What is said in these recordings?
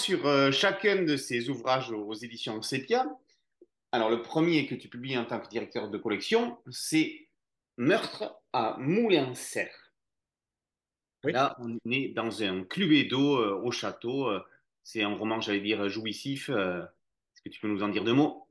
sur euh, chacun de ces ouvrages aux éditions Sepia. Alors, le premier que tu publies en tant que directeur de collection, c'est Meurtre à Moulin-Serre. Oui. Là, on est dans un cluedo euh, au château. Euh, c'est un roman, j'allais dire, jouissif. Euh, Est-ce que tu peux nous en dire deux mots?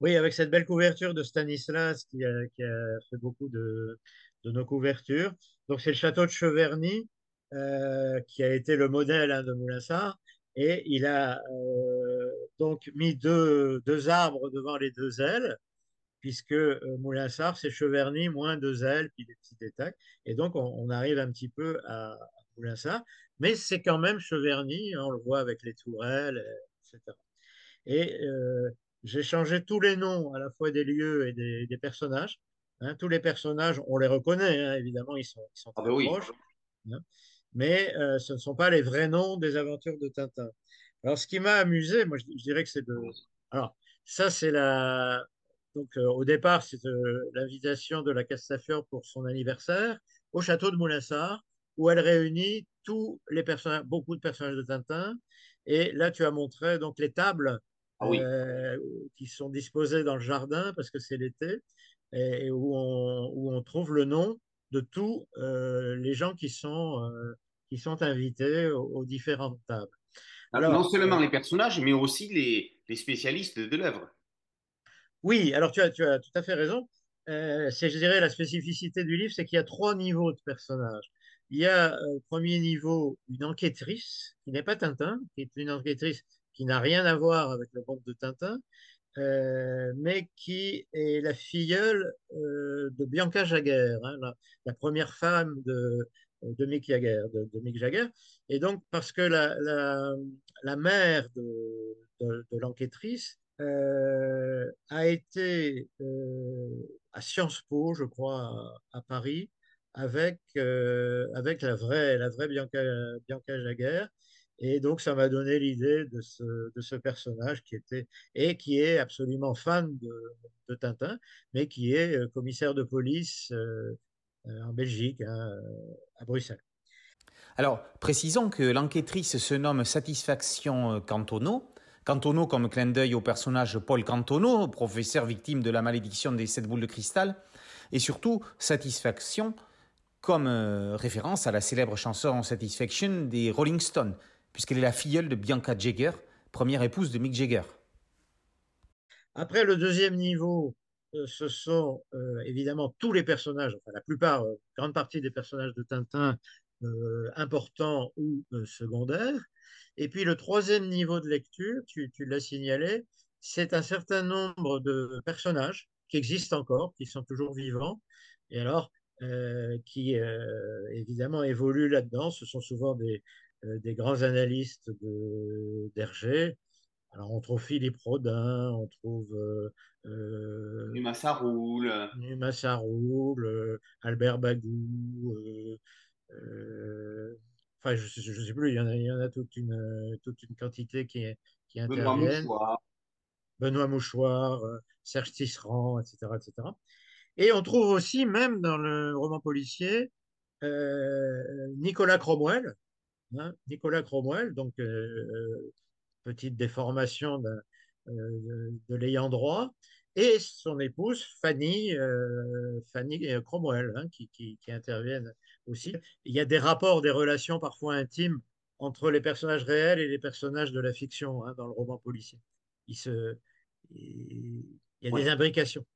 Oui, avec cette belle couverture de Stanislas qui a, qui a fait beaucoup de, de nos couvertures. Donc, c'est le château de Cheverny euh, qui a été le modèle hein, de Moulinsart. Et il a euh, donc mis deux, deux arbres devant les deux ailes, puisque euh, Moulinsart, c'est Cheverny moins deux ailes, puis des petits détails. Et donc, on, on arrive un petit peu à, à Moulinsart. Mais c'est quand même Cheverny, on le voit avec les tourelles, etc. Et euh, j'ai changé tous les noms à la fois des lieux et des, des personnages. Hein, tous les personnages, on les reconnaît, hein, évidemment, ils sont, ils sont Ah très ben oui. proches, hein, mais euh, ce ne sont pas les vrais noms des aventures de Tintin. Alors, ce qui m'a amusé, moi, je, je dirais que c'est de... Alors, ça, c'est la... Donc, euh, au départ, c'est euh, l'invitation de la Castafiore pour son anniversaire au château de Moulinsart, où elle réunit tous les personnages, beaucoup de personnages de Tintin. Et là, tu as montré donc les tables Ah oui. qui sont disposées dans le jardin parce que c'est l'été et, et où, on, où on trouve le nom de tous euh, les gens qui sont, euh, qui sont invités aux, aux différentes tables. Alors, non seulement euh, les personnages, mais aussi les, les spécialistes de l'œuvre. oui, alors tu as, tu as tout à fait raison. Euh, c'est, je dirais, la spécificité du livre, c'est qu'il y a trois niveaux de personnages. Il y a euh, au premier niveau une enquêtrice qui n'est pas Tintin, qui est une enquêtrice qui n'a rien à voir avec le monde de Tintin, euh, mais qui est la filleule de Bianca Jagger, hein, la, la première femme de, de Mick Jagger, de, Mick Jagger. Et donc, parce que la, la, la mère de, de, l'enquêtrice euh, a été euh, à Sciences Po, je crois, à, Paris, avec, euh, avec la vraie, la vraie Bianca, Bianca Jagger. Et donc, ça m'a donné l'idée de ce, de ce personnage qui était, et qui est absolument fan de, de Tintin, mais qui est euh, commissaire de police euh, euh, en Belgique, hein, à Bruxelles. Alors, précisons que l'enquêtrice se nomme Satisfaction Cantono. Cantono comme clin d'œil au personnage Paul Cantono, professeur victime de la malédiction des sept boules de cristal, et surtout Satisfaction comme euh, référence à la célèbre chanson Satisfaction des Rolling Stones, puisqu'elle est la filleule de Bianca Jagger, première épouse de Mick Jagger. Après, le deuxième niveau, euh, ce sont euh, évidemment tous les personnages, enfin la plupart, euh, grande partie des personnages de Tintin euh, importants ou euh, secondaires. Et puis le troisième niveau de lecture, tu, l'as signalé, c'est un certain nombre de personnages qui existent encore, qui sont toujours vivants, et alors euh, qui euh, évidemment évoluent là-dedans. Ce sont souvent des, euh, des grands analystes d'Hergé. Alors on trouve Philippe Rodin, on trouve euh, euh, Numa, ça roule. Numa Saroul, euh, Albert Bagou, euh, euh, enfin, je ne sais plus, il y en a, il y en a toute, une, toute une quantité qui, qui Benoît interviennent. Mouchoir. Benoît Mouchoir, euh, Serge Tisserand, etc., etc. Et on trouve aussi, même dans le roman policier, euh, Nicolas Cromwell, hein, Nicolas Cromwell, donc euh, petite déformation de, euh, de l'ayant droit, et son épouse Fanny, euh, Fanny Cromwell, hein, qui, qui, qui, interviennent aussi. Il y a des rapports, des relations parfois intimes entre les personnages réels et les personnages de la fiction hein, dans le roman policier. Il, se, il, il y a Ouais. des imbrications.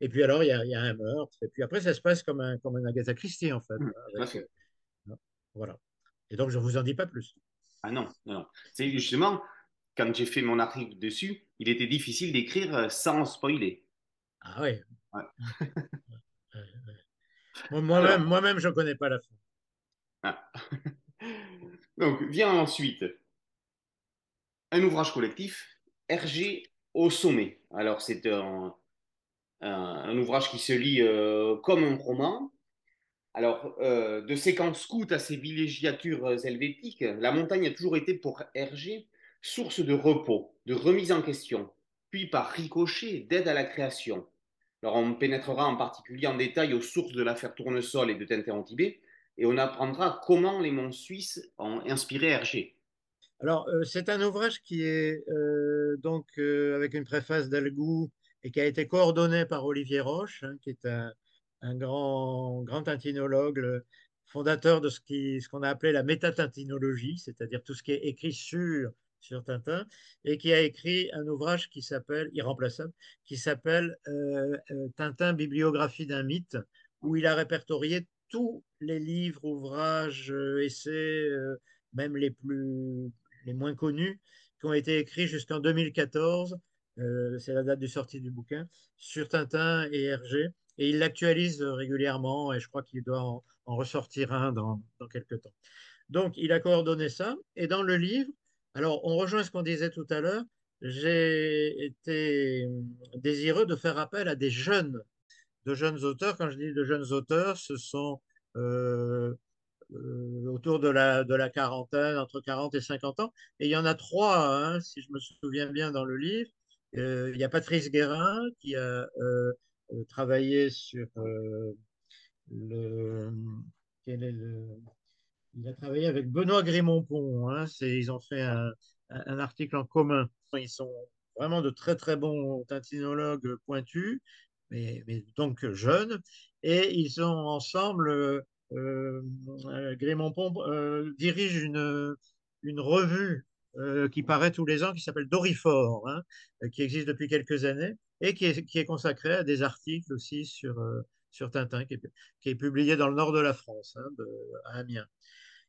Et puis alors, il y, a, il y, a, un meurtre. Et puis après, ça se passe comme un, comme un Agatha Christie, en fait. Mmh, avec, euh, voilà. Et donc, je ne vous en dis pas plus. Ah non, non. C'est justement, quand j'ai fait mon article dessus, il était difficile d'écrire sans spoiler. Ah oui. Ouais. Moi-même, moi-même, je ne connais pas la fin. Ah. Donc, vient ensuite un ouvrage collectif, Hergé au sommet. Alors, c'est un, un, un, ouvrage qui se lit euh, comme un roman. Alors, euh, de camps scouts à ses villégiatures helvétiques, la montagne a toujours été pour Hergé source de repos, de remise en question, puis par ricochet d'aide à la création. Alors, on pénétrera en particulier en détail aux sources de l'affaire Tournesol et de Tintin au Tibet, et on apprendra comment les monts suisses ont inspiré Hergé. Alors, euh, c'est un ouvrage qui est euh, donc euh, avec une préface d'Algou et qui a été coordonné par Olivier Roche, hein, qui est un, grand, grand tintinologue, fondateur de ce qu'on a appelé la métatintinologie, c'est-à-dire tout ce qui est écrit sur, sur Tintin, et qui a écrit un ouvrage qui s'appelle, irremplaçable, qui s'appelle euh, euh, Tintin, bibliographie d'un mythe, où il a répertorié tous les livres, ouvrages, euh, essais, même les plus, les moins connus, qui ont été écrits jusqu'en 2014. euh, c'est la date de sortie du bouquin, sur Tintin et Hergé. Et il l'actualise régulièrement et je crois qu'il doit en, en ressortir un dans, dans quelques temps. Donc, il a coordonné ça. Et dans le livre, alors on rejoint ce qu'on disait tout à l'heure, j'ai été désireux de faire appel à des jeunes, de jeunes auteurs. Quand je dis de jeunes auteurs, ce sont euh, euh, autour de la, quarantaine, entre 40 et 50 ans. Et il y en a trois, hein, si je me souviens bien, dans le livre. Euh, il y a Patrice Guérin qui a travaillé sur le, quel est le, il a travaillé avec Benoît Grémont-Pont. Hein, ils ont fait un, article en commun. Ils sont vraiment de très très bons tintinologues pointus, mais, donc jeunes, et ils sont ensemble. Euh, euh, Grémont-Pont euh, dirige une, une revue euh, qui paraît tous les ans, qui s'appelle Dorifort, hein, qui existe depuis quelques années et qui est, qui est consacrée à des articles aussi sur, euh, sur Tintin, qui est, qui publié dans le nord de la France, hein, à Amiens.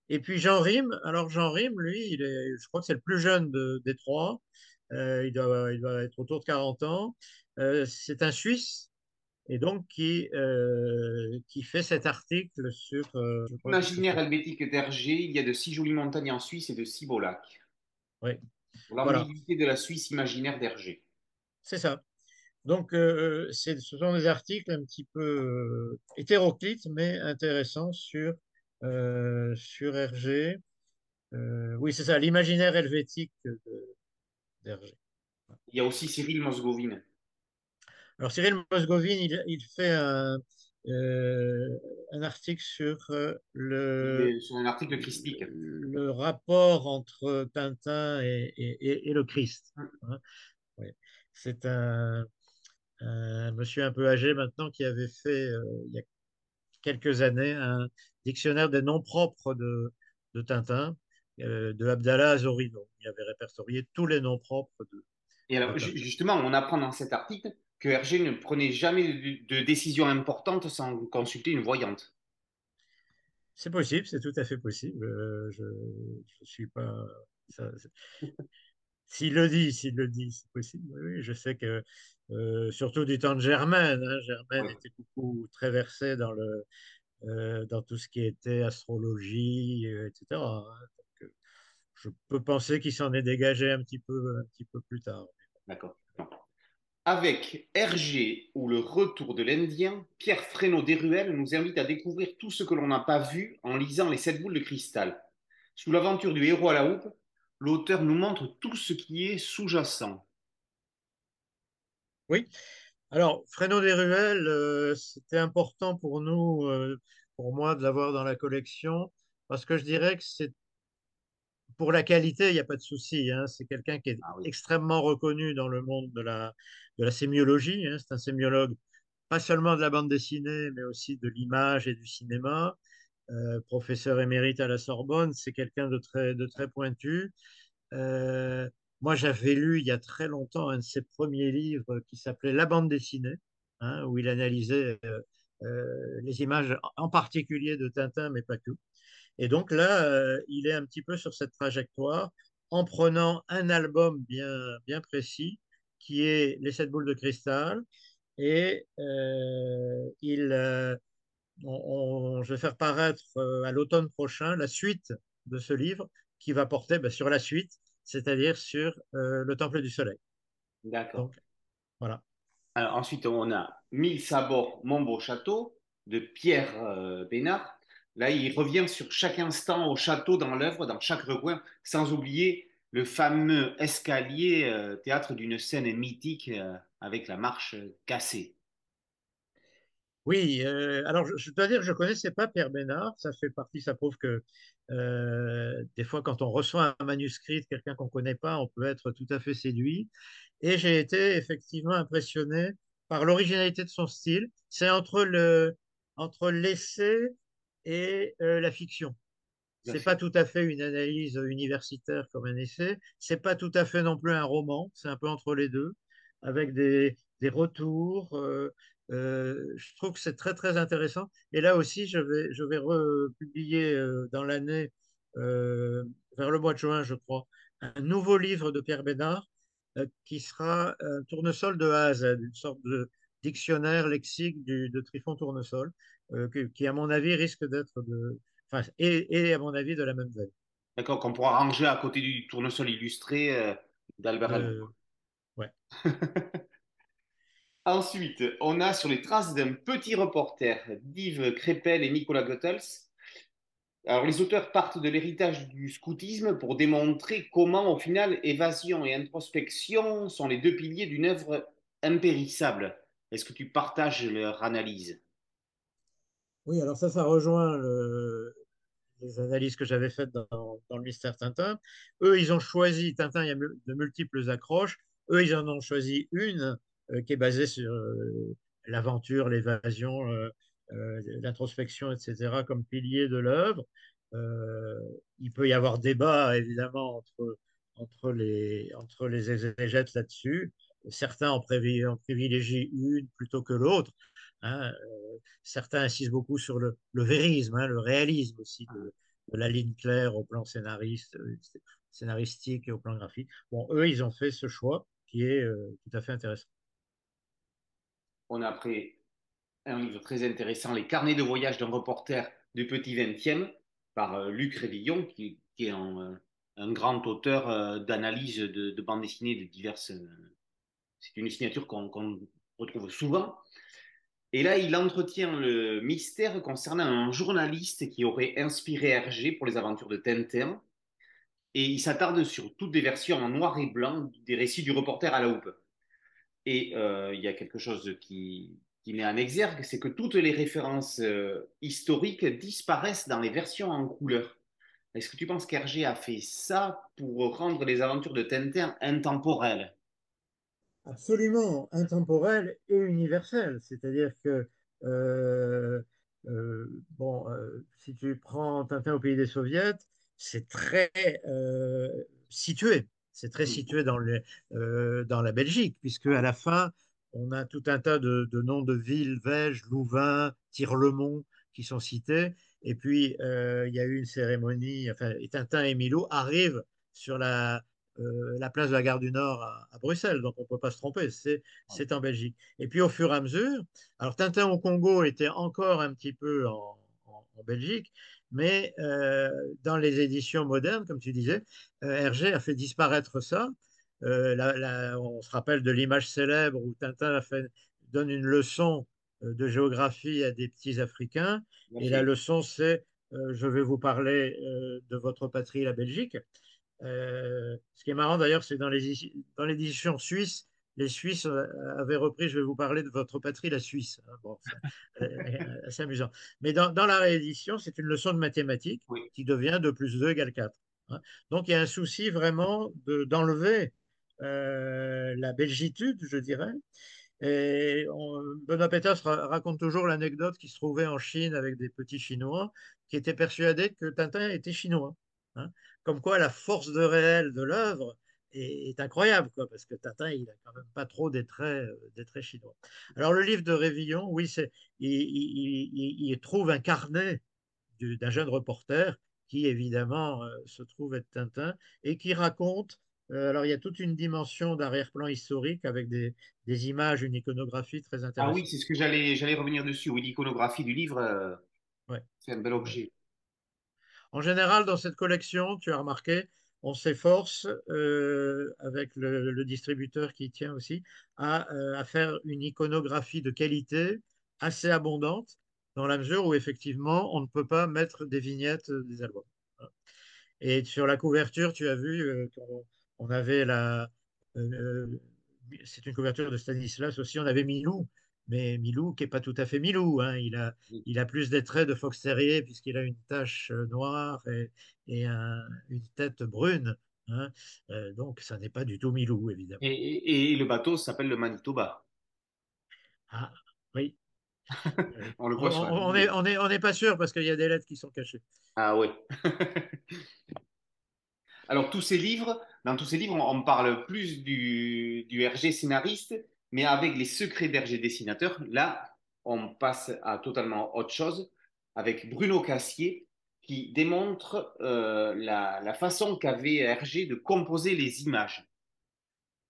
Et puis Jean Rime, alors Jean Rime, lui, il est, je crois que c'est le plus jeune de, des trois, euh, il, doit, il doit être autour de 40 ans. Euh, c'est un Suisse et donc qui, euh, qui fait cet article sur... L'imaginaire helvétique d'Hergé, il y a de si jolies montagnes en Suisse et de si beaux lacs. Oui. Pour la voilà. de la Suisse imaginaire d'Hergé. C'est ça. Donc, ce sont des articles un petit peu hétéroclites, mais intéressants sur, euh, sur Hergé. oui, c'est ça, l'imaginaire helvétique d'Hergé. Il y a aussi Cyril Mosgovine. Alors, Cyril Mosgovine, il, il fait un, euh, un, article sur le, sur un article christique. le rapport entre Tintin et, et, et le Christ. Hein. Oui. C'est un, un, monsieur un peu âgé maintenant qui avait fait, euh, il y a quelques années, un dictionnaire des noms propres de, de Tintin, euh, de Abdallah Azorino. Il avait répertorié tous les noms propres de. Et alors, justement, on apprend dans cet article que Hergé ne prenait jamais de, de décision importante sans consulter une voyante. C'est possible, c'est tout à fait possible. Euh, je ne suis pas. S'il le dit, s'il le dit, c'est possible. Oui, je sais que, euh, surtout du temps de Germaine, hein, Germaine était beaucoup très versé dans, le, euh, dans tout ce qui était astrologie, euh, etc. Hein. Donc, je peux penser qu'il s'en est dégagé un petit peu, un petit peu plus tard. D'accord. Avec Hergé ou le retour de l'Indien, Pierre Fresneau Desruelles nous invite à découvrir tout ce que l'on n'a pas vu en lisant Les Sept Boules de Cristal. Sous l'aventure du héros à la houppe, l'auteur nous montre tout ce qui est sous-jacent. Oui. Alors, Fresneau Desruelles, euh, c'était important pour nous, euh, pour moi, de l'avoir dans la collection, parce que je dirais que c'est pour la qualité, il n'y a pas de souci. Hein. C'est quelqu'un qui est ah oui. extrêmement reconnu dans le monde de la, de la sémiologie. Hein. C'est un sémiologue, pas seulement de la bande dessinée, mais aussi de l'image et du cinéma. Euh, professeur émérite à la Sorbonne, c'est quelqu'un de très, de très pointu. Euh, moi, j'avais lu il y a très longtemps un de ses premiers livres qui s'appelait La bande dessinée, hein, où il analysait euh, euh, les images, en particulier de Tintin, mais pas que. Et donc là, euh, il est un petit peu sur cette trajectoire en prenant un album bien, bien précis qui est Les sept boules de cristal. Et il, on, je vais faire paraître à l'automne prochain la suite de ce livre qui va porter ben, sur la suite, c'est-à-dire sur le Temple du Soleil. D'accord. Voilà. Alors, ensuite, on a Mille sabords, mon beau château de Pierre Bénard. Là, il revient sur chaque instant au château dans l'œuvre, dans chaque recoin, sans oublier le fameux escalier, euh, théâtre d'une scène mythique euh, avec la marche cassée. Oui, euh, alors je, je, dois dire que je ne connaissais pas Pierre Bénard, ça fait partie, ça prouve que Euh, des fois, quand on reçoit un manuscrit de quelqu'un qu'on ne connaît pas, on peut être tout à fait séduit. Et j'ai été effectivement impressionné par l'originalité de son style. C'est entre le, entre l'essai et euh, la fiction. C'est pas tout à fait une analyse universitaire comme un essai. C'est pas tout à fait non plus un roman. C'est un peu entre les deux, avec des, des retours. euh, euh, je trouve que c'est très très intéressant. Et là aussi, je vais je vais republier euh, dans l'année euh, vers le mois de juin, je crois, un nouveau livre de Pierre Bénard qui sera un tournesol de A à Z, une sorte de dictionnaire lexique du, de Trifon Tournesol, qui à mon avis risque d'être de Enfin, et, et, à mon avis, de la même veine. D'accord, qu'on pourra ranger à côté du tournesol illustré d'Albert. Ouais. Ensuite, on a sur les traces d'un petit reporter, d'Yves Crépel et Nicolas Goethals. Alors, les auteurs partent de l'héritage du scoutisme pour démontrer comment, au final, évasion et introspection sont les deux piliers d'une œuvre impérissable. Est-ce que tu partages leur analyse? Oui, alors ça, ça rejoint le, les analyses que j'avais faites dans, dans, le mystère Tintin. Eux, ils ont choisi, Tintin, il y a de multiples accroches. Eux, ils en ont choisi une qui est basée sur euh, l'aventure, l'évasion, euh, l'introspection, etc., comme pilier de l'œuvre. il peut y avoir débat, évidemment, entre, les, entre les exégètes là-dessus. Certains en, en privilégient une plutôt que l'autre. Hein, euh, certains insistent beaucoup sur le, le vérisme, hein, le réalisme aussi de, la ligne claire au plan scénariste, scénaristique et au plan graphique. Bon, eux, ils ont fait ce choix qui est euh, tout à fait intéressant. On a après un livre très intéressant, Les carnets de voyage d'un reporter du petit 20e, par euh, Luc Révillon, qui, est un, un, grand auteur euh, d'analyse de, de bande dessinée de diverses. euh, C'est une signature qu'on qu retrouve souvent. Et là, il entretient le mystère concernant un journaliste qui aurait inspiré Hergé pour les aventures de Tintin. Et il s'attarde sur toutes les versions en noir et blanc des récits du reporter à la houppe. Et euh, il y a quelque chose qui, qui met en exergue, c'est que toutes les références euh, historiques disparaissent dans les versions en couleur. Est-ce que tu penses qu'Hergé a fait ça pour rendre les aventures de Tintin intemporelles? Absolument intemporel et universel. C'est-à-dire que, euh, bon, si tu prends Tintin au pays des soviets, c'est très situé. C'est très situé dans, les, euh, dans la Belgique, puisque à la fin, on a tout un tas de, de noms de villes, Vège, Louvain, Tirlemont, qui sont cités. Et puis, euh, il y a eu une cérémonie, enfin, et Tintin et Milou arrivent sur la, euh, la place de la gare du Nord à, à Bruxelles, donc on ne peut pas se tromper, c'est en Belgique. Et puis au fur et à mesure, alors Tintin au Congo était encore un petit peu en, en, en Belgique, mais euh, dans les éditions modernes, comme tu disais, euh, Hergé a fait disparaître ça. Euh, la, la, on se rappelle de l'image célèbre où Tintin a fait, donne une leçon de géographie à des petits Africains, et la leçon c'est je vais vous parler de votre patrie, la Belgique. Euh, ce qui est marrant d'ailleurs, c'est dans les dans l'édition suisse, les Suisses avaient repris, je vais vous parler de votre patrie, la Suisse. Bon, c'est assez amusant. Mais dans, dans la réédition, c'est une leçon de mathématiques oui. qui devient 2 plus 2 égale 4. Hein. Donc il y a un souci vraiment d'enlever de, euh, la belgitude, je dirais. Et on, Benoît Peters raconte toujours l'anecdote qui se trouvait en Chine avec des petits Chinois qui étaient persuadés que Tintin était chinois. Hein comme quoi la force de réel de l'œuvre est, est, incroyable, quoi, parce que Tintin, il n'a quand même pas trop des traits, des traits chinois. Alors, le livre de Révillon, oui, c'est, il, il, il, trouve un carnet d'un jeune reporter qui, évidemment, euh, se trouve être Tintin et qui raconte. Euh, alors, il y a toute une dimension d'arrière-plan historique avec des, des, images, une iconographie très intéressante. Ah oui, c'est ce que j'allais revenir dessus. Oui, l'iconographie du livre, euh, ouais. c'est un bel objet. En général, dans cette collection, tu as remarqué, on s'efforce, euh, avec le, distributeur qui tient aussi, à, euh, à, faire une iconographie de qualité assez abondante, dans la mesure où effectivement, on ne peut pas mettre des vignettes des albums. Et sur la couverture, tu as vu euh, on avait la. c'est une couverture de Stanislas aussi, on avait Milou mais Milou qui n'est pas tout à fait Milou. Hein. Il, a, il a plus des traits de fox terrier puisqu'il a une tache euh, noire et, et un- une tête brune. hein. Euh, donc, ça n'est pas du tout Milou, évidemment. Et, et- et le bateau s'appelle le Manitoba. Ah, oui. oui. On le On voit sur on- on vidéo. est, on est, on n'est pas sûr parce qu'il y a des lettres qui sont cachées. Ah ouais. Alors, tous ces livres, dans tous ces livres, on, on parle plus du, du RG scénariste, mais avec les secrets d'RG dessinateur, là, on passe à totalement autre chose avec Bruno Cassier qui démontre euh, la, façon qu'avait RG de composer les images.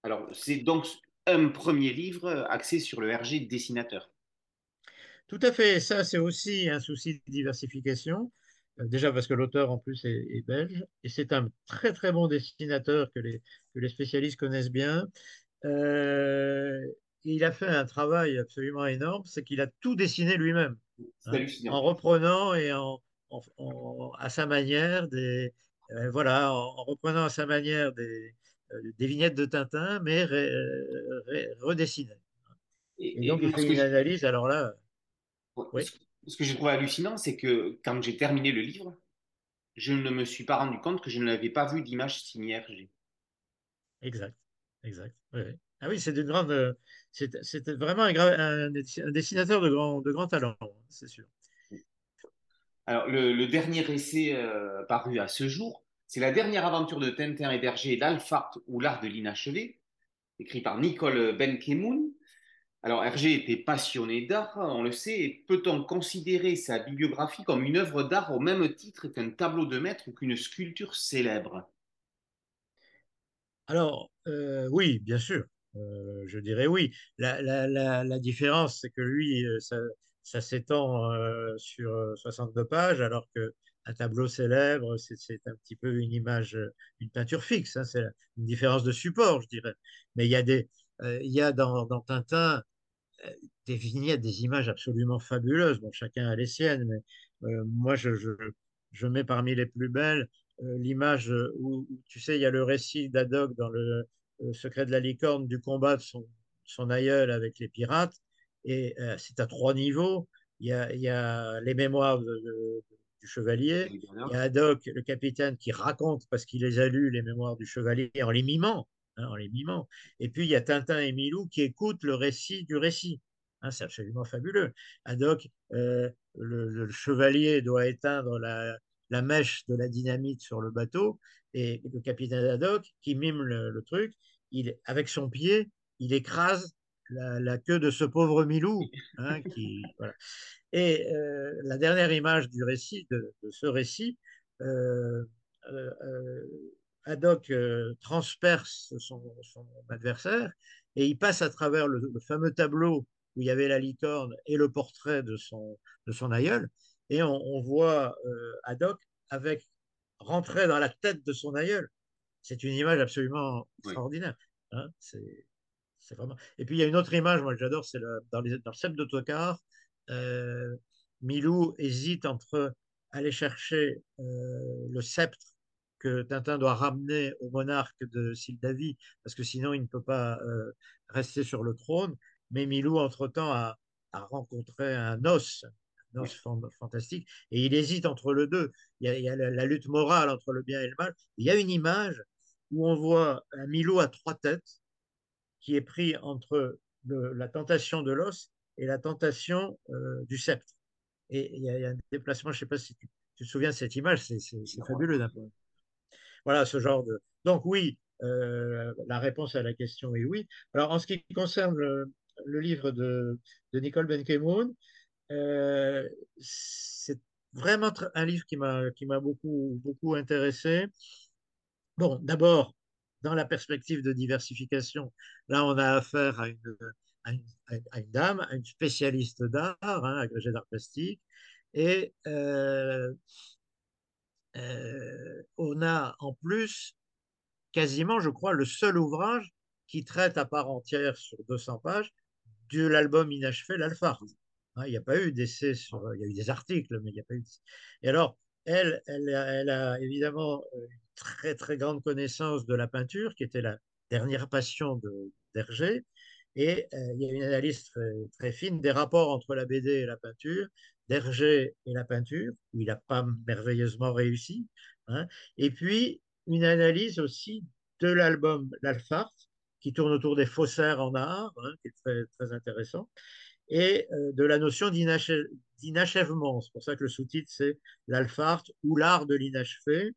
Alors, c'est donc un premier livre axé sur le RG dessinateur. Tout à fait. Ça, c'est aussi un souci de diversification. Euh, Déjà parce que l'auteur, en plus, est, belge. Et c'est un très, très bon dessinateur que les spécialistes connaissent bien. Euh, il a fait un travail absolument énorme. C'est qu'il a tout dessiné lui-même, hein, en reprenant et en, en- en- à sa manière des, euh, voilà, en, en reprenant à sa manière des, euh, des vignettes de Tintin, mais ré- ré- redessinées. Et Et, et donc, il fait une je- analyse. Alors là, ce oui. ce que j'ai trouvé hallucinant, c'est que quand j'ai terminé le livre, je ne me suis pas rendu compte que je n'avais pas vu d'image signée RG. Exact, exact. Oui. Ah oui, c'est d'une grande, euh, c'est- c'était vraiment un, dessinateur de grand, de grand talent, hein, c'est sûr. Alors, le, le dernier essai euh, paru à ce jour, c'est la dernière aventure de Tintin et d'Hergé, l'Alpharte ou l'art de l'inachevé, écrit par Nicole Benkemoun. Alors, Hergé était passionné d'art, on le sait, et peut-on considérer sa bibliographie comme une œuvre d'art au même titre qu'un tableau de maître ou qu'une sculpture célèbre? Alors, euh, oui, bien sûr, euh, je dirais oui. La, différence, c'est que lui, euh, ça, s'étend euh, sur euh, 62 pages, alors que un tableau célèbre, c'est un petit peu une image, une peinture fixe. hein, c'est une différence de support, je dirais. Mais il y a des, il y a dans, Tintin des vignettes, des images absolument fabuleuses. Bon, chacun a les siennes, mais moi, je, mets parmi les plus belles l'image où, où, tu sais, il y a le récit d'Adog dans le, le, Secret de la licorne du combat de son, son aïeul avec les pirates. Et euh, c'est à trois niveaux. Il y a, il y a les mémoires de, de, du chevalier. Il y a Haddock, le capitaine, qui raconte, parce qu'il les a lus, les mémoires du chevalier, en les mimant. Hein, en les mimant. Et puis il y a Tintin et Milou qui écoutent le récit du récit. Hein, c'est absolument fabuleux. Euh, le, le, chevalier doit éteindre la, la, mèche de la dynamite sur le bateau, et le capitaine Haddock, qui mime le, le truc, il, avec son pied, il écrase la, la queue de ce pauvre Milou. Hein, qui, voilà. Et euh, la dernière image du récit, de, de ce récit, euh, Haddock euh, transperce son, son, adversaire et il passe à travers le, le, fameux tableau où il y avait la licorne et le portrait de son, de son aïeul. Et on, on voit euh, Haddock avec rentrer dans la tête de son aïeul. C'est une image absolument extraordinaire. Hein c'est vraiment. Et puis il y a une autre image, moi que j'adore, c'est le, dans, les, dans le sceptre d'autocar. Euh, Milou hésite entre aller chercher euh, le sceptre que Tintin doit ramener au monarque de Sildavie, parce que sinon il ne peut pas euh, rester sur le trône. Mais Milou, entre-temps, a, a, rencontré un os, un os fantastique, et il hésite entre le deux. Il y a, il y a la, la, lutte morale entre le bien et le mal. Il y a une image où on voit un Milou à trois têtes, qui est pris entre le, la tentation de l'os et la tentation euh, du sceptre. Et il y, y, a un déplacement, je ne sais pas si tu, tu, te souviens de cette image, c'est fabuleux d'un point. Voilà, ce genre de. Donc, oui, euh, la réponse à la question est oui. Alors, en ce qui concerne le, le livre de, de Nicole Benkemoun, euh, c'est vraiment un livre qui m'a beaucoup, intéressé. Bon, d'abord, dans la perspective de diversification, là, on a affaire à une, dame, à une spécialiste d'art, hein, agrégée d'art plastique, et euh, euh, on a en plus quasiment, je crois, le seul ouvrage qui traite à part entière sur 200 pages de l'album inachevé, l'Alphard. Hein, il n'y a pas eu d'essai sur, il y a eu des articles, mais il n'y a pas eu. Et alors, elle, elle, a évidemment une très très grande connaissance de la peinture, qui était la dernière passion d'Hergé. Et il y a une analyse très, fine des rapports entre la BD et la peinture, d'Hergé et la peinture, où il n'a pas merveilleusement réussi. Hein. Et puis, une analyse aussi de l'album L'Alphart, qui tourne autour des faussaires en art, hein, qui est très, très intéressant, et euh, de la notion d'inachèvement. C'est pour ça que le sous-titre, c'est L'Alphart ou l'art de l'inachevé,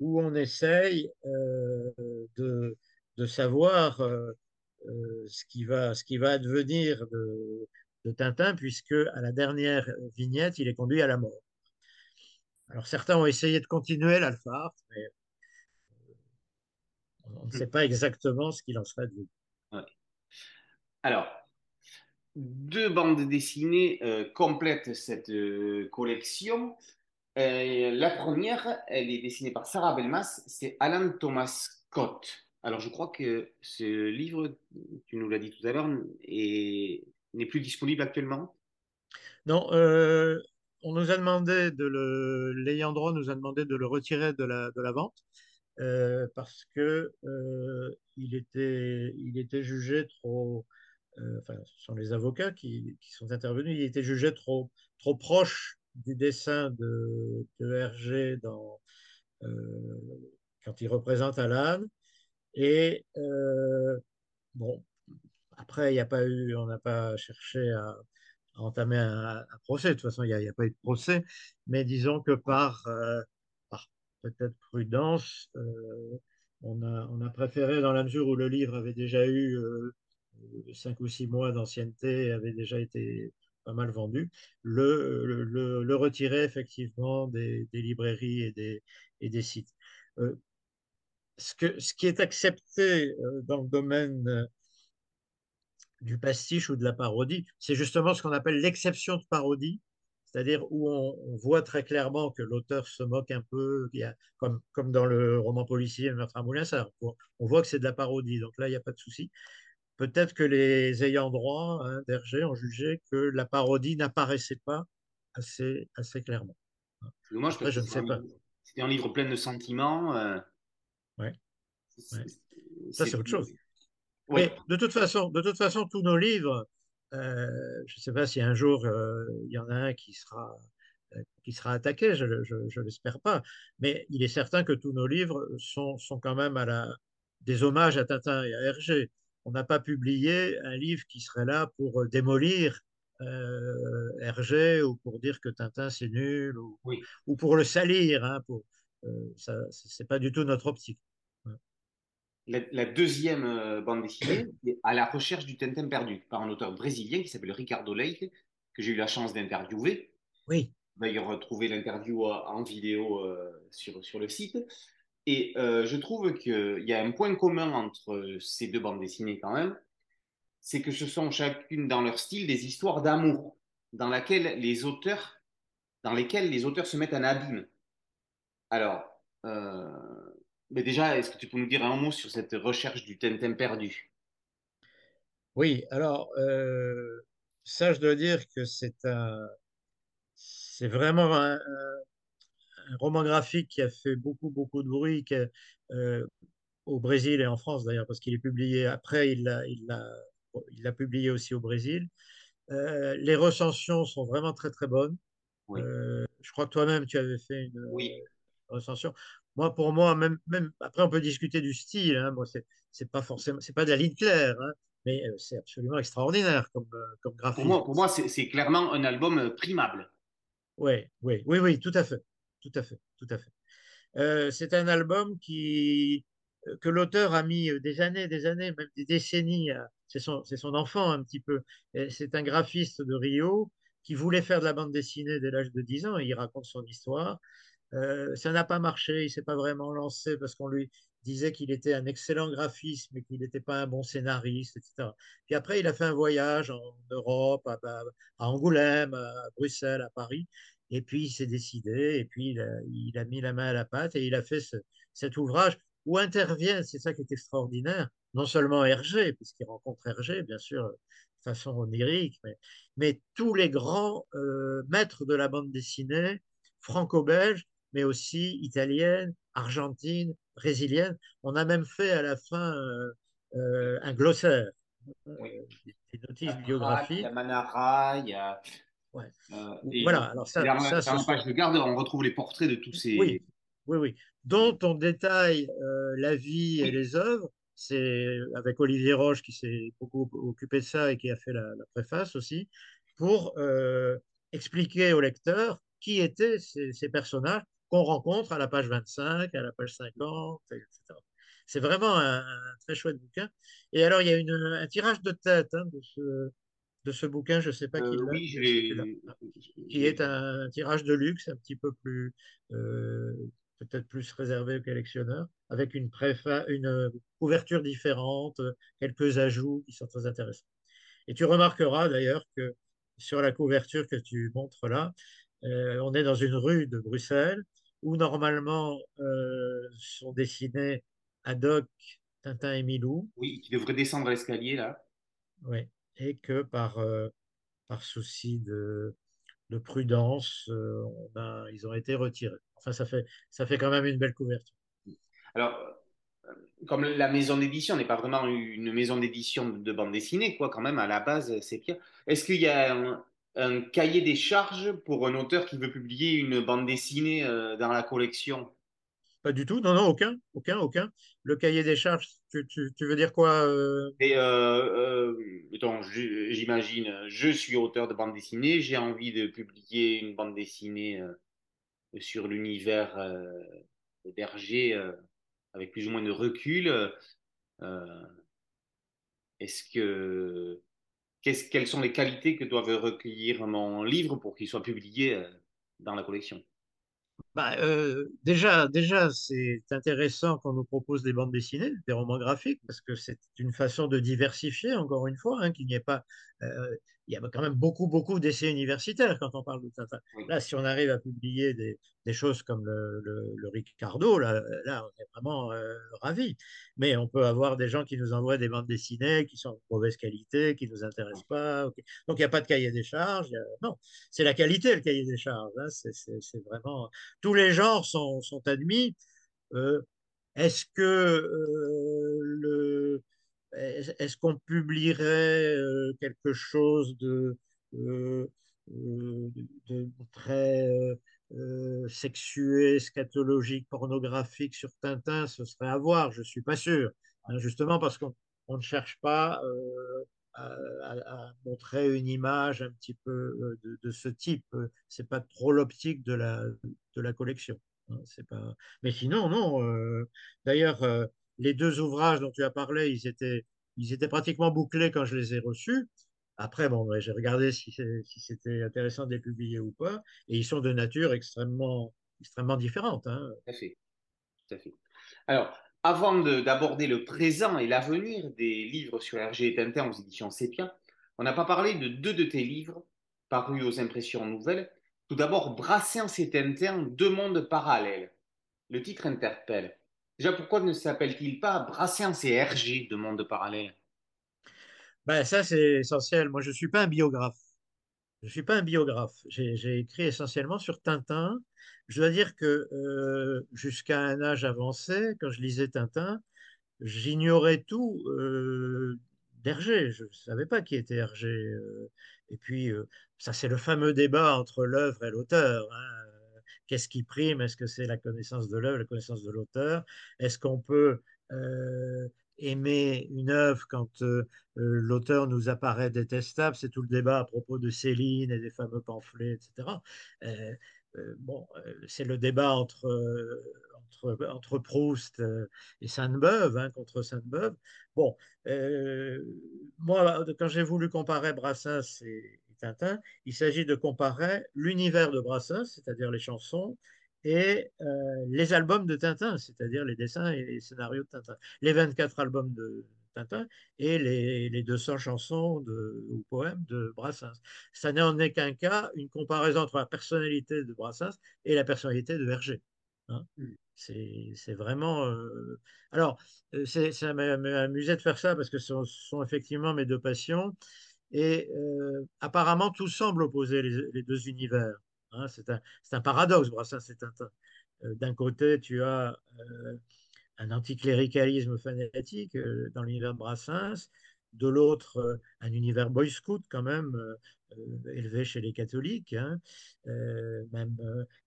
où on essaye euh, de, savoir euh, ce, qui va, ce advenir de, Tintin, puisque à la dernière vignette, il est conduit à la mort. Alors certains ont essayé de continuer l'Alphart, mais on ne sait pas exactement ce qu'il en serait de lui. Alors, deux bandes dessinées euh, complètent cette euh, collection. Euh, la première, elle est dessinée par Sarah Belmas, c'est Alan Thomas Scott. Alors, je crois que ce livre, tu nous l'as dit tout à l'heure, n'est plus disponible actuellement? Non, on nous a demandé de le, l'ayant droit nous a demandé de le retirer de la, vente. Euh, parce que euh, il, était, il était jugé trop, euh, enfin, ce sont les avocats qui, sont intervenus, il était jugé trop, trop proche du dessin de, de Hergé dans, quand il représente Alan. Et bon, après, il n'y a pas eu, on n'a pas cherché à, entamer un, procès. De toute façon, il n'y a, pas eu de procès. Mais disons que par, peut-être prudence. Euh, on a préféré, dans la mesure où le livre avait déjà eu euh, cinq ou six mois d'ancienneté et avait déjà été pas mal vendu, le, le, retirer effectivement des, librairies et des, et des sites. Euh, ce, que, ce qui est accepté dans le domaine du pastiche ou de la parodie, c'est justement ce qu'on appelle l'exception de parodie, c'est-à-dire où on, voit très clairement que l'auteur se moque un peu, a, comme, comme dans le roman policier Meurtre à Moulinsart. On voit que c'est de la parodie, donc là, il n'y a pas de souci. Peut-être que les ayants droit hein, d'Hergé ont jugé que la parodie n'apparaissait pas assez, assez clairement. Moi, je, je ne sais pas. C'était un livre plein de sentiments. Euh... Ouais. ouais. Ça, c'est autre chose. Ouais. Mais de toute façon, de toute façon, tous nos livres, euh, je ne sais pas si un jour euh, il y en a un qui sera, euh, qui sera attaqué, je ne l'espère pas, mais il est certain que tous nos livres sont, sont quand même à la, des hommages à Tintin et à Hergé. On n'a pas publié un livre qui serait là pour démolir euh, Hergé ou pour dire que Tintin c'est nul ou, oui. ou, pour le salir. Hein, pour, euh, ça, c'est pas du tout notre optique. La, la, deuxième euh, bande dessinée est À la recherche du Tintin perdu par un auteur brésilien qui s'appelle Ricardo Leite, que j'ai eu la chance d'interviewer. Oui. D'ailleurs, retrouver l'interview en vidéo euh, sur, sur le site. Et euh, je trouve qu'il y a un point commun entre ces deux bandes dessinées quand même, c'est que ce sont chacune dans leur style des histoires d'amour dans, dans lesquelles les auteurs se mettent en abîme. Alors, euh, mais déjà, est-ce que tu peux nous dire un mot sur cette recherche du Tintin perdu? Oui, alors, euh, ça, je dois dire que c'est un, c'est vraiment un, un, roman graphique qui a fait beaucoup, beaucoup de bruit qui, euh, au Brésil et en France d'ailleurs, parce qu'il est publié après, il l'a il publié aussi au Brésil. Euh, les recensions sont vraiment très, très bonnes. Oui. Euh, je crois que toi-même, tu avais fait une oui. recension moi, pour moi, même, même après, on peut discuter du style. Hein, moi, c'est, c'est pas forcément, c'est pas de la ligne claire, hein, mais c'est absolument extraordinaire comme, comme graphisme. Pour moi, pour moi c'est, clairement un album primable. Oui, oui, oui, oui, tout à fait, tout à fait, tout à fait. Euh, c'est un album qui que l'auteur a mis des années, des années, même des décennies. C'est son, son enfant un petit peu. C'est un graphiste de Rio qui voulait faire de la bande dessinée dès l'âge de 10 ans. Et il raconte son histoire. Euh, ça n'a pas marché, il s'est pas vraiment lancé parce qu'on lui disait qu'il était un excellent graphiste, mais qu'il n'était pas un bon scénariste, etc. Puis après, il a fait un voyage en Europe, à, à Angoulême, à Bruxelles, à Paris, et puis il s'est décidé, et puis il a, il a, mis la main à la pâte, et il a fait ce, cet ouvrage où interviennent, c'est ça qui est extraordinaire, non seulement Hergé, puisqu'il rencontre Hergé, bien sûr, de façon onirique, mais, mais tous les grands euh, maîtres de la bande dessinée franco-belge mais aussi italienne, argentine, brésilienne. On a même fait à la fin euh, euh, un glossaire. Oui. des, notices Braque, il y biographiques. a Manara, il y a. Ouais. euh, et Voilà, alors ça, ça, ce la page de garde, on retrouve les portraits de tous oui, ces. oui, oui, dont on détaille euh, la vie et Oui, les œuvres. C'est avec Olivier Roche qui s'est beaucoup occupé de ça et qui a fait la, la préface aussi, pour euh, expliquer au lecteur qui étaient ces, ces personnages qu'on rencontre à la page 25, à la page 50, etc. C'est vraiment un, un très chouette bouquin. Et alors, il y a une, un tirage de tête hein, de ce, de ce bouquin, je ne sais pas qui euh, oui, je qui est un tirage de luxe, un petit peu plus, euh, peut-être plus réservé aux collectionneurs, avec une, préfa une euh, couverture différente, quelques ajouts qui sont très intéressants. Et tu remarqueras d'ailleurs que sur la couverture que tu montres là, euh, on est dans une rue de Bruxelles où normalement sont dessinés Haddock, Tintin et Milou, Oui, qui devrait descendre l'escalier là. ouais, et que par, euh, souci de, de prudence, euh, ils ont été retirés. Enfin, ça fait, ça fait quand même une belle couverture. Alors, euh, comme la maison d'édition n'est pas vraiment une maison d'édition de bande dessinée, quoi, quand même, à la base, c'est pire. Est-ce qu'il y a un, cahier des charges pour un auteur qui veut publier une bande dessinée dans la collection? Pas du tout, non, non, aucun, aucun, aucun. Le cahier des charges, tu, veux dire quoi euh, Et euh, euh, j'imagine, je suis auteur de bande dessinée, j'ai envie de publier une bande dessinée sur l'univers d'Hergé avec plus ou moins de recul. est-ce que qu'est-ce- quelles sont les qualités que doivent recueillir mon livre pour qu'il soit publié dans la collection? Bah, euh, déjà, c'est intéressant qu'on nous propose des bandes dessinées, des romans graphiques, parce que c'est une façon de diversifier, encore une fois, hein, qu'il n'y ait pas. euh, il y a quand même beaucoup, beaucoup d'essais universitaires quand on parle de. Oui, Là, si on arrive à publier des, des choses comme le, le- le Ricardo, là, là, on est vraiment euh, ravis. Mais on peut avoir des gens qui nous envoient des bandes dessinées qui sont de mauvaise qualité, qui ne nous intéressent pas. Donc, il n'y a pas de cahier des charges. a- Non, c'est la qualité, le cahier des charges. hein. C'est vraiment tous les genres sont, sont admis. Euh, est-ce que euh, le, est-ce qu'on publierait euh, quelque chose de, euh, euh, très sexué, scatologique, pornographique sur Tintin? Ce serait à voir, je ne suis pas sûr. Hein, justement parce qu'on on ne cherche pas à, montrer une image un petit peu de, ce type. C'est pas trop l'optique de la, de la collection. hein, pas... Mais sinon, non. D'ailleurs, les deux ouvrages dont tu as parlé, ils étaient, ils étaient pratiquement bouclés quand je les ai reçus. Après, bon, j'ai regardé si c'était intéressant de les publier ou pas, et ils sont de nature extrêmement, extrêmement différente. hein. tout à fait, tout à fait. Alors, avant de- d'aborder le présent et l'avenir des livres sur Hergé et Tintin aux éditions Sépia, on n'a pas parlé de deux de tes livres parus aux impressions nouvelles. Tout d'abord, Brassens et Tintin, deux mondes parallèles. Le titre interpelle. Déjà, pourquoi ne s'appelle-t-il pas Brassens et Hergé, deux mondes parallèles? Ben, ça, c'est essentiel. Moi, je ne suis pas un biographe. Je ne suis pas un biographe. J'ai écrit essentiellement sur Tintin. Je dois dire que euh, jusqu'à un âge avancé, quand je lisais Tintin, j'ignorais tout euh, d'Hergé. Je ne savais pas qui était Hergé. euh. et puis, ça, c'est le fameux débat entre l'œuvre et l'auteur. hein. Qu'est-ce qui prime? Est-ce que c'est la connaissance de l'œuvre, la connaissance de l'auteur? Est-ce qu'on peut euh, aimer une œuvre quand euh, euh, l'auteur nous apparaît détestable? C'est tout le débat à propos de Céline et des fameux pamphlets, etc. Bon, c'est le débat entre, entre, Proust et Sainte-Beuve, hein, contre Sainte-Beuve. Bon, moi, quand j'ai voulu comparer Brassens et Tintin, il s'agit de comparer l'univers de Brassens, c'est-à-dire les chansons, et euh, les albums de Tintin, c'est-à-dire les dessins et les scénarios de Tintin. Les 24 albums de Tintin et les, les 200 chansons de, ou poèmes de Brassens. Ça n'en est qu'un cas, une comparaison entre la personnalité de Brassens et la personnalité de Hergé. Hein. C'est c'est vraiment. euh, Alors, euh, ça m'a m'a amusé de faire ça parce que ce sont, ce sont effectivement mes deux passions. Et euh, apparemment, tout semble opposer les, deux univers. hein. C'est un, paradoxe, Brassens, euh, D'un côté, tu as euh, un anticléricalisme fanatique dans l'univers de Brassens, de l'autre un univers boy scout quand même, élevé chez les catholiques, hein, même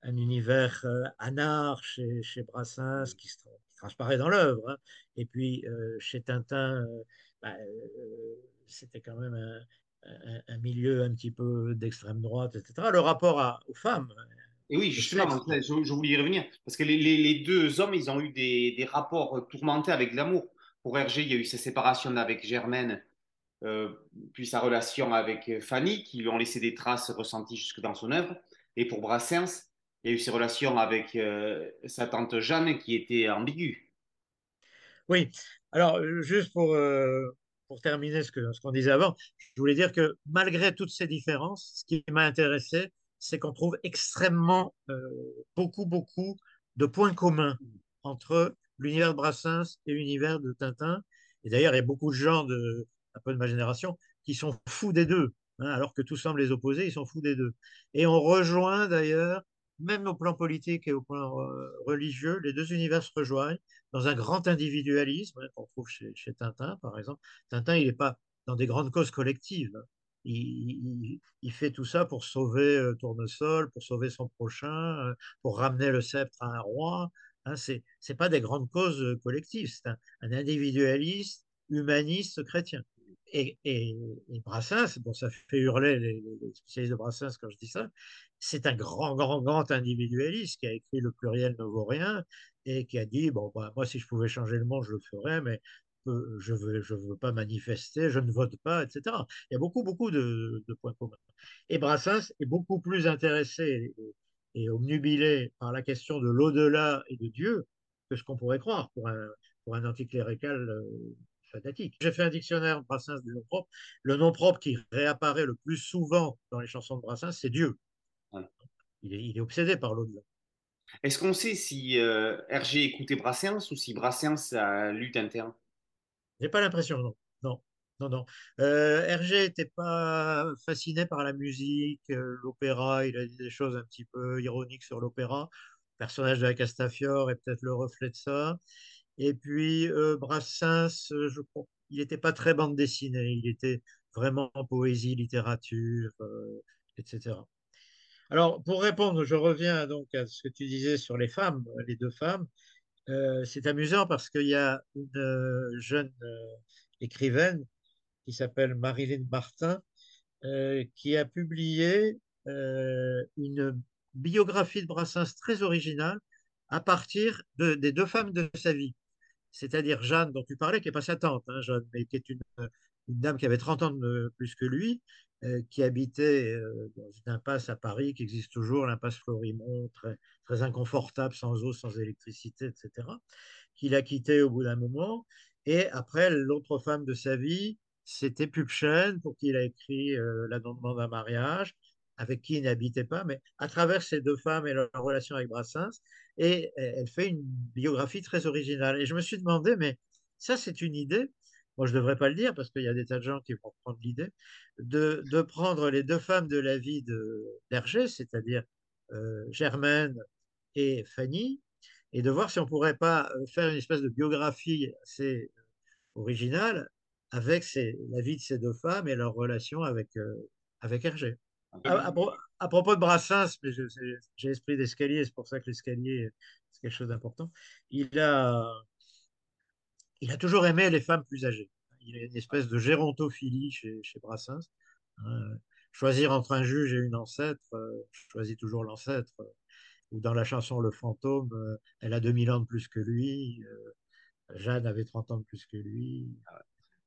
un univers anard chez, Brassens qui, qui, transparaît dans l'œuvre. Hein. Et puis chez Tintin, bah, c'était quand même un, un, milieu un petit peu d'extrême droite, etc. Le rapport à, aux femmes. Et oui, justement, je, je, voulais y revenir. Parce que les, les, les, deux hommes, ils ont eu des, des rapports tourmentés avec l'amour. Pour Hergé, il y a eu sa séparation avec Germaine, euh, puis sa relation avec Fanny, qui lui ont laissé des traces ressenties jusque dans son œuvre. Et pour Brassens, il y a eu ses relations avec euh, sa tante Jeanne, qui était ambiguë. Oui, alors juste pour, euh, pour terminer ce qu'on ce disait avant, je voulais dire que malgré toutes ces différences, ce qui m'a intéressé, c'est qu'on trouve extrêmement euh, beaucoup, beaucoup de points communs entre l'univers de Brassens et l'univers de Tintin. Et d'ailleurs, il y a beaucoup de gens de, un peu de ma génération qui sont fous des deux, hein, alors que tout semble les opposer, ils sont fous des deux. Et on rejoint d'ailleurs, même au plan politique et au plan euh, religieux, les deux univers se rejoignent dans un grand individualisme hein, qu'on trouve chez, Tintin, par exemple. Tintin, il n'est pas dans des grandes causes collectives. Il, fait tout ça pour sauver euh, Tournesol, pour sauver son prochain, euh, pour ramener le sceptre à un roi. Hein, Ce n'est pas des grandes causes euh, collectives, c'est un, individualiste, humaniste, chrétien. Et, Brassens, bon, ça fait hurler les, spécialistes de Brassens quand je dis ça, c'est un grand, grand, grand individualiste qui a écrit le pluriel novorien et qui a dit, bon, bah, moi, si je pouvais changer le monde, je le ferais, mais je ne veux, je veux pas manifester, je ne vote pas, etc. Il y a beaucoup, beaucoup de, de points communs. Et Brassens est beaucoup plus intéressé et, et obnubilé par la question de l'au-delà et de Dieu que ce qu'on pourrait croire pour un, pour un anticlérical euh, fanatique. J'ai fait un dictionnaire Brassens du nom propre. Le nom propre qui réapparaît le plus souvent dans les chansons de Brassens, c'est Dieu. Ouais. Il, est, il est obsédé par l'au-delà. Est-ce qu'on sait si euh, Hergé écoutait Brassens ou si Brassens a lu Tintin j'ai pas l'impression, non. Non, non, non. Euh, Hergé n'était pas fasciné par la musique, euh, l'opéra. Il a dit des choses un petit peu ironiques sur l'opéra. Le personnage de la Castafiore est peut-être le reflet de ça. Et puis, euh, Brassens, je crois, il n'était pas très bande dessinée. Il était vraiment en poésie, littérature, euh, etc. Alors, pour répondre, je reviens donc à ce que tu disais sur les femmes, les deux femmes. Euh, c'est amusant parce qu'il y a une euh, jeune euh, écrivaine qui s'appelle Marilyn Martin qui a publié une biographie de Brassens très originale à partir de, des deux femmes de sa vie. C'est-à-dire Jeanne, dont tu parlais, qui n'est pas sa tante, hein, Jeanne, mais qui est une, une, dame qui avait 30 ans de plus que lui, qui habitait dans une impasse à Paris, qui existe toujours, l'impasse Florimont, très, très inconfortable, sans eau, sans électricité, etc., qu'il a quitté au bout d'un moment. Et après, l'autre femme de sa vie, c'était Pupchen, pour qui il a écrit euh, L'annoncement d'un mariage, avec qui il n'habitait pas, mais à travers ces deux femmes et leur relation avec Brassens. Et elle fait une biographie très originale. Et je me suis demandé, mais ça, c'est une idée moi je ne devrais pas le dire parce qu'il y a des tas de gens qui vont prendre l'idée, de, de, prendre les deux femmes de la vie d'Hergé, c'est-à-dire euh, Germaine et Fanny, et de voir si on ne pourrait pas faire une espèce de biographie assez originale avec ces, la vie de ces deux femmes et leur relation avec, euh, avec Hergé. À, à, à, propos de Brassens, mais j'ai l'esprit d'escalier, c'est pour ça que l'escalier, c'est quelque chose d'important. Il a, il a toujours aimé les femmes plus âgées. Il a une espèce de gérontophilie chez, Brassens. Euh, choisir entre un juge et une ancêtre, euh, toujours l'ancêtre. Euh, ou dans la chanson Le fantôme, euh, elle a 2000 ans de plus que lui. Euh, Jeanne avait 30 ans de plus que lui.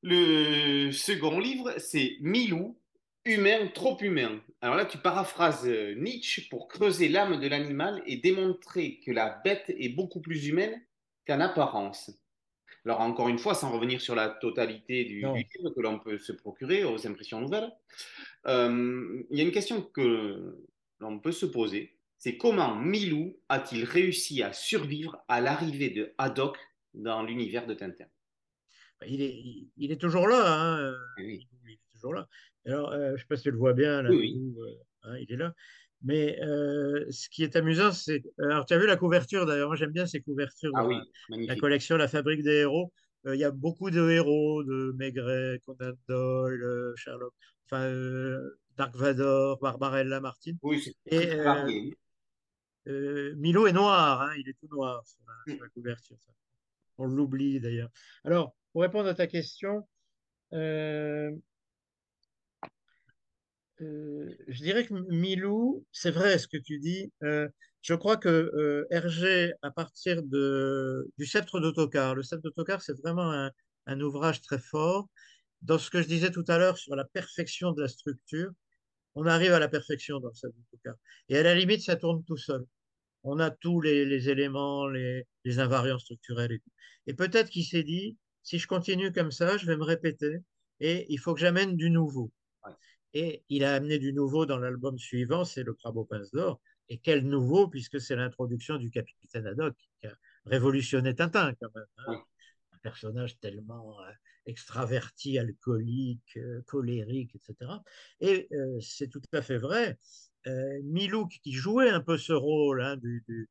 Le second livre, c'est Milou, humain, trop humain. Alors là, tu paraphrases Nietzsche pour creuser l'âme de l'animal et démontrer que la bête est beaucoup plus humaine qu'en apparence. Alors, encore une fois, sans revenir sur la totalité du, du livre que l'on peut se procurer aux impressions nouvelles, euh, il y a une question que l'on peut se poser c'est comment Milou a-t-il réussi à survivre à l'arrivée de Haddock dans l'univers de Tintin? Il est, il, est toujours là. Hein. Oui. Il est toujours là. Alors, euh, je ne sais pas si tu le vois bien, là, oui, oui. Euh, hein, il est là. Mais euh, ce qui est amusant, c'est. Alors, tu as vu la couverture d'ailleurs, moi j'aime bien ces couvertures. Ah oui, la, collection La Fabrique des héros. euh, il y a beaucoup de héros, de Maigret, Conan Doyle, euh, Sherlock, enfin, euh, Dark Vador, Barbarella Martin. Oui, c'est Et euh, euh, Milo est noir, hein, il est tout noir sur la, sur Mm. la couverture. ça. On l'oublie d'ailleurs. Alors, pour répondre à ta question, euh, euh, je dirais que Milou, c'est vrai ce que tu dis. euh, je crois que euh, Hergé, à partir de, du Sceptre d'autocar, le Sceptre d'autocar, c'est vraiment un, ouvrage très fort. Dans ce que je disais tout à l'heure sur la perfection de la structure, on arrive à la perfection dans le Sceptre d'autocar. Et à la limite, ça tourne tout seul. On a tous les, éléments, les, les invariants structurels et. Et peut-être qu'il s'est dit, si je continue comme ça, je vais me répéter et il faut que j'amène du nouveau. Et il a amené du nouveau dans l'album suivant, c'est le Crabe aux pinces d'or. Et quel nouveau, puisque c'est l'introduction du capitaine Haddock qui a révolutionné Tintin quand même. hein. Un personnage tellement euh, extraverti, alcoolique, euh, colérique, etc. Et euh, c'est tout à fait vrai. Euh, Milou qui jouait un peu ce rôle hein, du, du,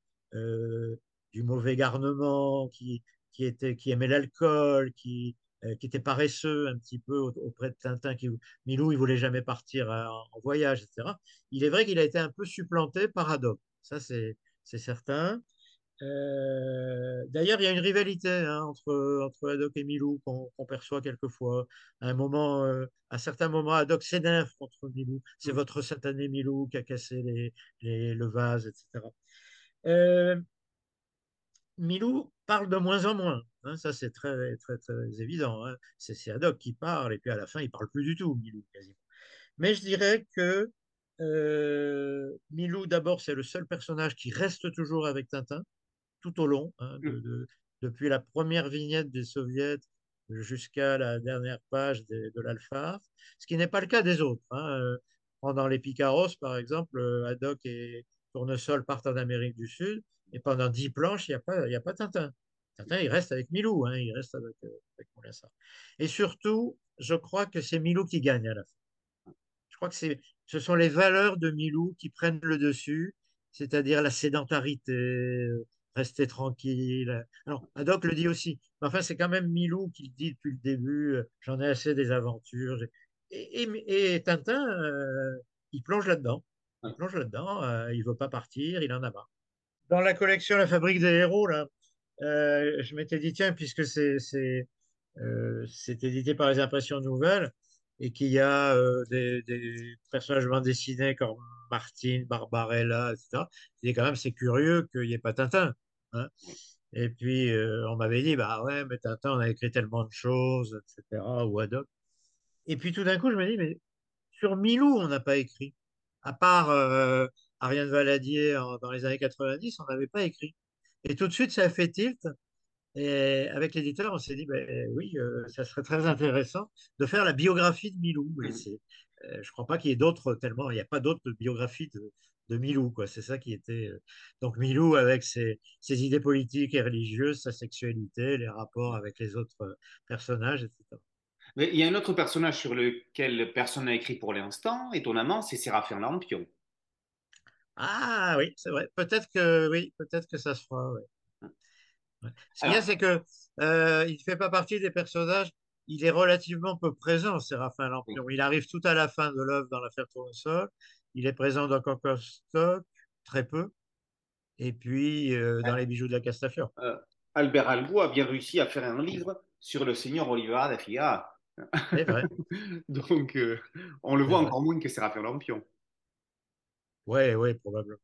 du mauvais garnement, qui, qui, était, qui aimait l'alcool, qui, qui était paresseux un petit peu auprès de Tintin. Qui, Milou, il voulait jamais partir en, en voyage, etc. Il est vrai qu'il a été un peu supplanté par Haddock. Ça, c'est certain. Euh, D'ailleurs, il y a une rivalité hein, entre, entre Haddock et Milou qu'on perçoit quelquefois. À un moment, euh, à certains moments, Haddock s'énerve contre Milou. C'est Mm. votre satané Milou qui a cassé les, les- le vase, etc. Euh, Milou parle de moins en moins. Hein, ça, c'est très, très, très évident. hein. C'est Haddock qui parle, et puis à la fin, il parle plus du tout, Milou, quasiment. Mais je dirais que euh, Milou, d'abord, c'est le seul personnage qui reste toujours avec Tintin tout au long, hein, de- Mm. de- depuis la première vignette des Soviets jusqu'à la dernière page de l'Alphard, ce qui n'est pas le cas des autres. Euh, Pendant les Picaros, par exemple, euh, Haddock et Tournesol partent en Amérique du Sud, et pendant dix planches, il n'y a pas, il y a pas Tintin. Tintin, il reste avec Milou, hein, il reste avec, euh, avec Moulinsart. Et surtout, je crois que c'est Milou qui gagne à la fin. Je crois que c'est, ce sont les valeurs de Milou qui prennent le dessus, c'est-à-dire la sédentarité, euh, rester tranquille. Alors, Haddock le dit aussi. Mais enfin, c'est quand même Milou qui le dit depuis le début, euh, j'en ai assez des aventures. Et, et- et Tintin, euh, il plonge là-dedans. Il plonge là-dedans, euh, il veut pas partir, il en a marre. Dans la collection La Fabrique des héros, là, euh, je m'étais dit, tiens, puisque euh, c'est édité par les Impressions Nouvelles et qu'il y a euh, des, personnages de bande dessinée comme Martine, Barbarella, etc. Je quand même, c'est curieux qu'il n'y ait pas Tintin. hein. Et puis, on m'avait dit, bah ouais, mais Tintin, on a écrit tellement de choses, etc., ou Haddock. Et puis tout d'un coup, je me dis, mais sur Milou, on n'a pas écrit. À part Ariane Valadier dans les années 90, on n'avait pas écrit. Et tout de suite, ça a fait tilt. Et avec l'éditeur, on s'est dit, ben, oui, euh, ça serait très intéressant de faire la biographie de Milou. Et Mm. euh, je ne crois pas qu'il y ait d'autres, tellement il n'y a pas d'autres biographies de, de Milou. C'est ça qui était. euh, Donc Milou, avec ses, ses idées politiques et religieuses, sa sexualité, les rapports avec les autres personnages, etc. Mais il y a un autre personnage sur lequel personne n'a écrit pour l'instant, étonnamment, c'est Séraphin Lampion. Ah oui, c'est vrai. Peut-être que oui, peut-être que ça se fera. ouais. Ouais. Ce qu'il y a, c'est que euh, il ne fait pas partie des personnages. Il est relativement peu présent, Séraphin oui. Lampion. Il arrive tout à la fin de l'œuvre dans l'affaire Tournesol. Il est présent dans Stock, très peu. Et puis euh, dans les bijoux de la Castafiore. euh, Albert Algou a bien réussi à faire un livre sur le seigneur Oliva da Figa. C'est vrai, Donc, euh, on le voit encore moins que Séraphin Lampion. Oui, oui, probablement.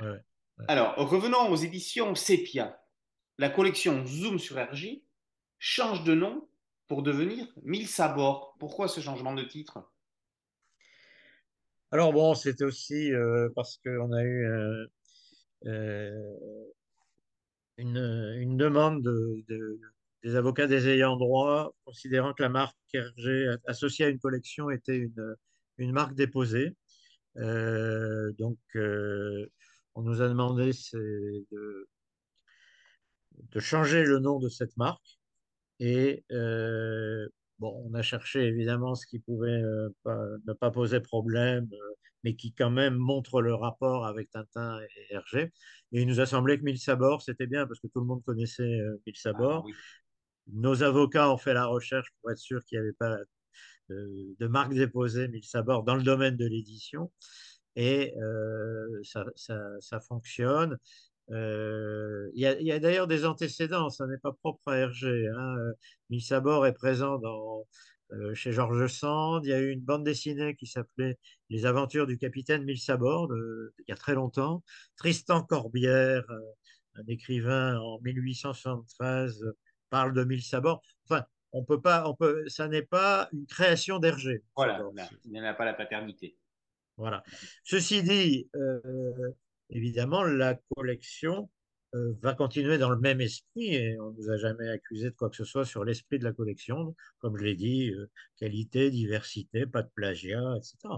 Ouais, ouais. ouais. Alors, revenons aux éditions Sepia. La collection Zoom sur RJ change de nom pour devenir Mille Sabords. Pourquoi ce changement de titre? Alors bon, c'était aussi euh, parce qu'on a eu euh, euh, une, une demande de, de- des avocats des ayants droit, considérant que la marque Hergé associée à une collection était une, une marque déposée. Euh, donc, euh, on nous a demandé de, de changer le nom de cette marque. Et euh, bon, on a cherché évidemment ce qui pouvait pas- ne pas poser problème, mais qui quand même montre le rapport avec Tintin et Hergé. Et il nous a semblé que Mille Sabords, c'était bien parce que tout le monde connaissait Mille Ah Sabords. oui. nos avocats ont fait la recherche pour être sûr qu'il n'y avait pas de, de marque déposée Mille Sabords dans le domaine de l'édition. Et euh, ça, ça, fonctionne. Euh, il y a, d'ailleurs des antécédents, ça n'est pas propre à Hergé. Hein. Mille Sabords est présent dans, euh, chez Georges Sand. Il y a eu une bande dessinée qui s'appelait Les aventures du capitaine Mille Sabords, il y a très longtemps. Tristan Corbière, un écrivain en 1873, parle de Mille Sabords. Enfin, on peut pas, on peut, ça n'est pas une création d'Hergé. Voilà, il n'y a pas la paternité. Voilà. Ceci dit, euh, évidemment, la collection euh, va continuer dans le même esprit et on ne nous a jamais accusé de quoi que ce soit sur l'esprit de la collection. Comme je l'ai dit, euh, qualité, diversité, pas de plagiat, etc.